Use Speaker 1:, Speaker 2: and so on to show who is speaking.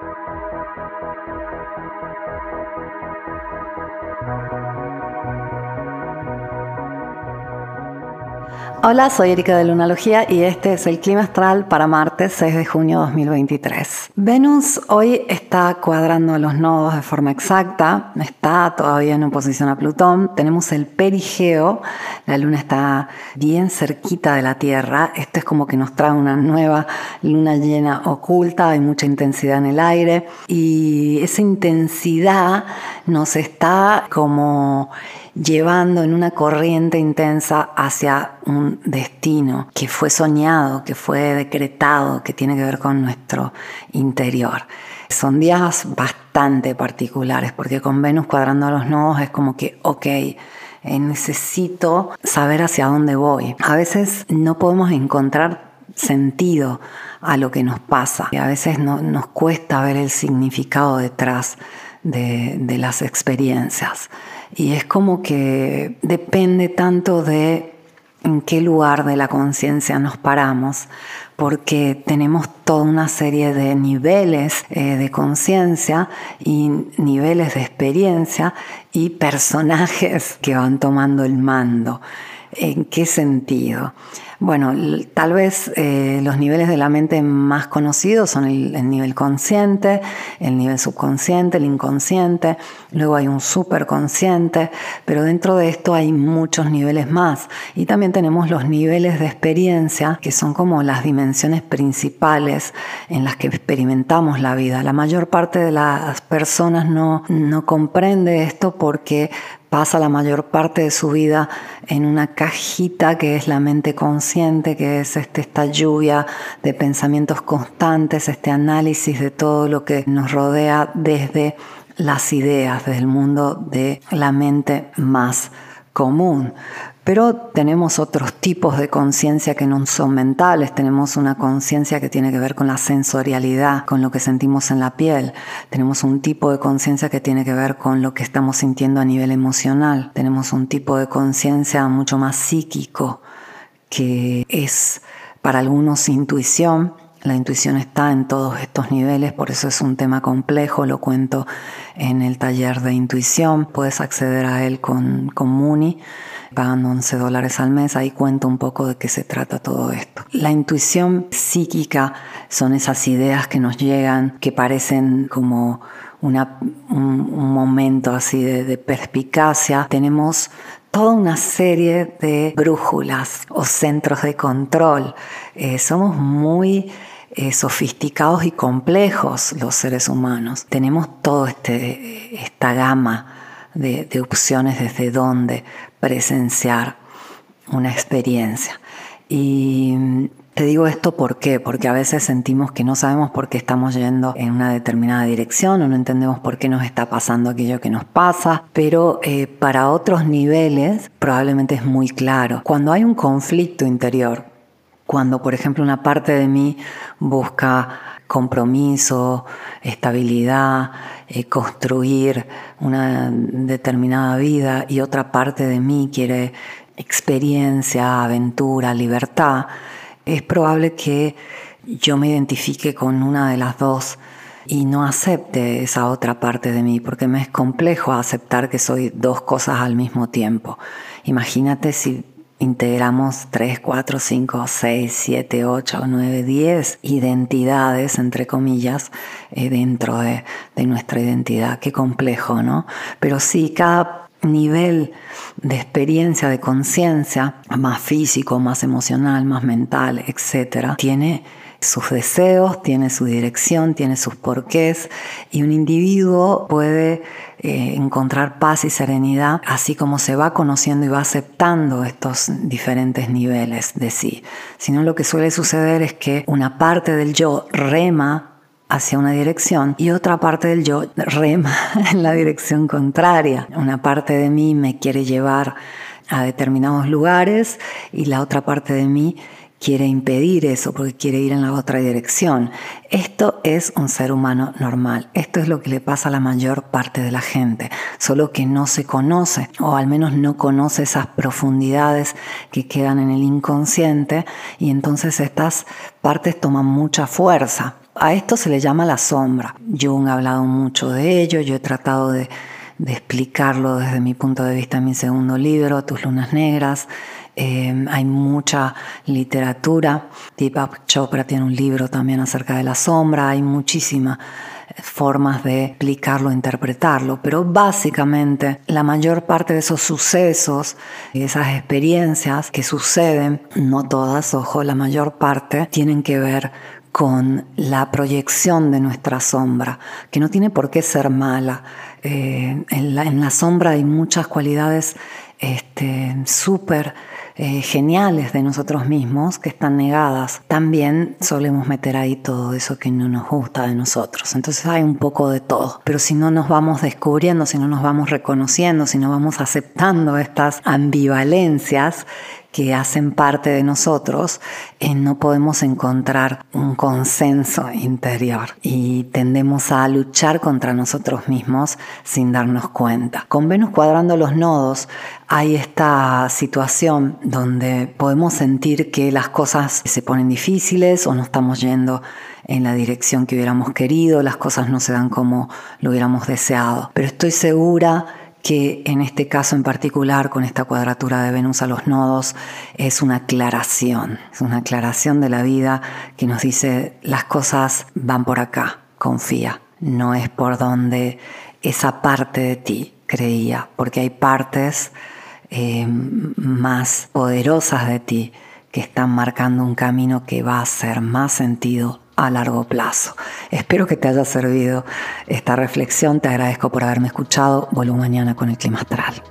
Speaker 1: Thank you. Hola, soy Erika de Lunalogía y este es el clima astral para martes 6 de junio 2023. Venus hoy está cuadrando los nodos de forma exacta, está todavía en oposición a Plutón, tenemos el perigeo, la luna está bien cerquita de la Tierra, esto es como que nos trae una nueva luna llena oculta, hay mucha intensidad en el aire y esa intensidad nos está como llevando en una corriente intensa hacia un destino que fue soñado, que fue decretado, que tiene que ver con nuestro interior. Son días bastante particulares porque con Venus cuadrando los nodos es como que, ok, eh, necesito saber hacia dónde voy. A veces no podemos encontrar sentido a lo que nos pasa. Y a veces no, nos cuesta ver el significado detrás de, las experiencias. Y es como que depende tanto de en qué lugar de la conciencia nos paramos, porque tenemos toda una serie de niveles eh, de conciencia y niveles de experiencia y personajes que van tomando el mando. ¿En qué sentido? Bueno, tal vez eh, los niveles de la mente más conocidos son el, nivel consciente, el nivel subconsciente, el inconsciente, luego hay un superconsciente, pero dentro de esto hay muchos niveles más. Y también tenemos los niveles de experiencia, que son como las dimensiones principales en las que experimentamos la vida. La mayor parte de las personas no, no comprende esto porque pasa la mayor parte de su vida en una cajita que es la mente consciente, que es este, esta lluvia de pensamientos constantes, este análisis de todo lo que nos rodea desde las ideas, desde el mundo de la mente más común. Pero tenemos otros tipos de conciencia que no son mentales. Tenemos una conciencia que tiene que ver con la sensorialidad, con lo que sentimos en la piel. Tenemos un tipo de conciencia que tiene que ver con lo que estamos sintiendo a nivel emocional. Tenemos un tipo de conciencia mucho más psíquico, que es para algunos intuición. La intuición está en todos estos niveles, por eso es un tema complejo, lo cuento en el taller de intuición. Puedes acceder a él con, con Muni pagando 11 dólares al mes, ahí cuento un poco de qué se trata todo esto. La intuición psíquica son esas ideas que nos llegan, que parecen como una, un, momento así de, perspicacia. Tenemos toda una serie de brújulas o centros de control. Eh, somos muy eh, sofisticados y complejos los seres humanos. Tenemos toda este, esta gama de, de opciones desde dónde presenciar una experiencia. Y te digo esto ¿por qué? porque a veces sentimos que no sabemos por qué estamos yendo en una determinada dirección o no entendemos por qué nos está pasando aquello que nos pasa, pero eh, para otros niveles probablemente es muy claro. Cuando hay un conflicto interior, cuando por ejemplo una parte de mí busca compromiso, estabilidad, eh, construir una determinada vida y otra parte de mí quiere experiencia, aventura, libertad, es probable que yo me identifique con una de las dos y no acepte esa otra parte de mí, porque me es complejo aceptar que soy dos cosas al mismo tiempo. Imagínate si integramos 3, 4, 5, 6, 7, 8, 9, 10 identidades, entre comillas, eh, dentro de, de nuestra identidad. Qué complejo, ¿no? Pero sí, cada nivel de experiencia, de conciencia, más físico, más emocional, más mental, etcétera, tiene sus deseos, tiene su dirección, tiene sus porqués y un individuo puede eh, encontrar paz y serenidad así como se va conociendo y va aceptando estos diferentes niveles de sí. Sino lo que suele suceder es que una parte del yo rema hacia una dirección y otra parte del yo rema en la dirección contraria. Una parte de mí me quiere llevar a determinados lugares y la otra parte de mí quiere impedir eso porque quiere ir en la otra dirección. Esto es un ser humano normal. Esto es lo que le pasa a la mayor parte de la gente, solo que no se conoce o al menos no conoce esas profundidades que quedan en el inconsciente y entonces estas partes toman mucha fuerza. A esto se le llama la sombra. Jung ha hablado mucho de ello, yo he tratado de, explicarlo desde mi punto de vista en mi segundo libro, Tus lunas negras. Eh, hay mucha literatura. Deepak Chopra tiene un libro también acerca de la sombra. Hay muchísimas formas de explicarlo, interpretarlo, pero básicamente la mayor parte de esos sucesos, esas experiencias que suceden, no todas, ojo, la mayor parte tienen que ver con la proyección de nuestra sombra, que no tiene por qué ser mala. Eh, en, la, sombra hay muchas cualidades este, súper eh, geniales de nosotros mismos que están negadas. También solemos meter ahí todo eso que no nos gusta de nosotros. Entonces hay un poco de todo. Pero si no nos vamos descubriendo, si no nos vamos reconociendo, si no vamos aceptando estas ambivalencias, que hacen parte de nosotros, eh, no podemos encontrar un consenso interior y tendemos a luchar contra nosotros mismos sin darnos cuenta. Con Venus cuadrando los nodos hay esta situación donde podemos sentir que las cosas se ponen difíciles o no estamos yendo en la dirección que hubiéramos querido, las cosas no se dan como lo hubiéramos deseado. Pero estoy segura que en este caso en particular, con esta cuadratura de Venus a los nodos, es una aclaración, es una aclaración de la vida que nos dice las cosas van por acá, confía, no es por donde esa parte de ti creía, porque hay partes eh, más poderosas de ti que están marcando un camino que va a hacer más sentido a largo plazo. Espero que te haya servido esta reflexión. Te agradezco por haberme escuchado. Vuelvo mañana con el clima astral.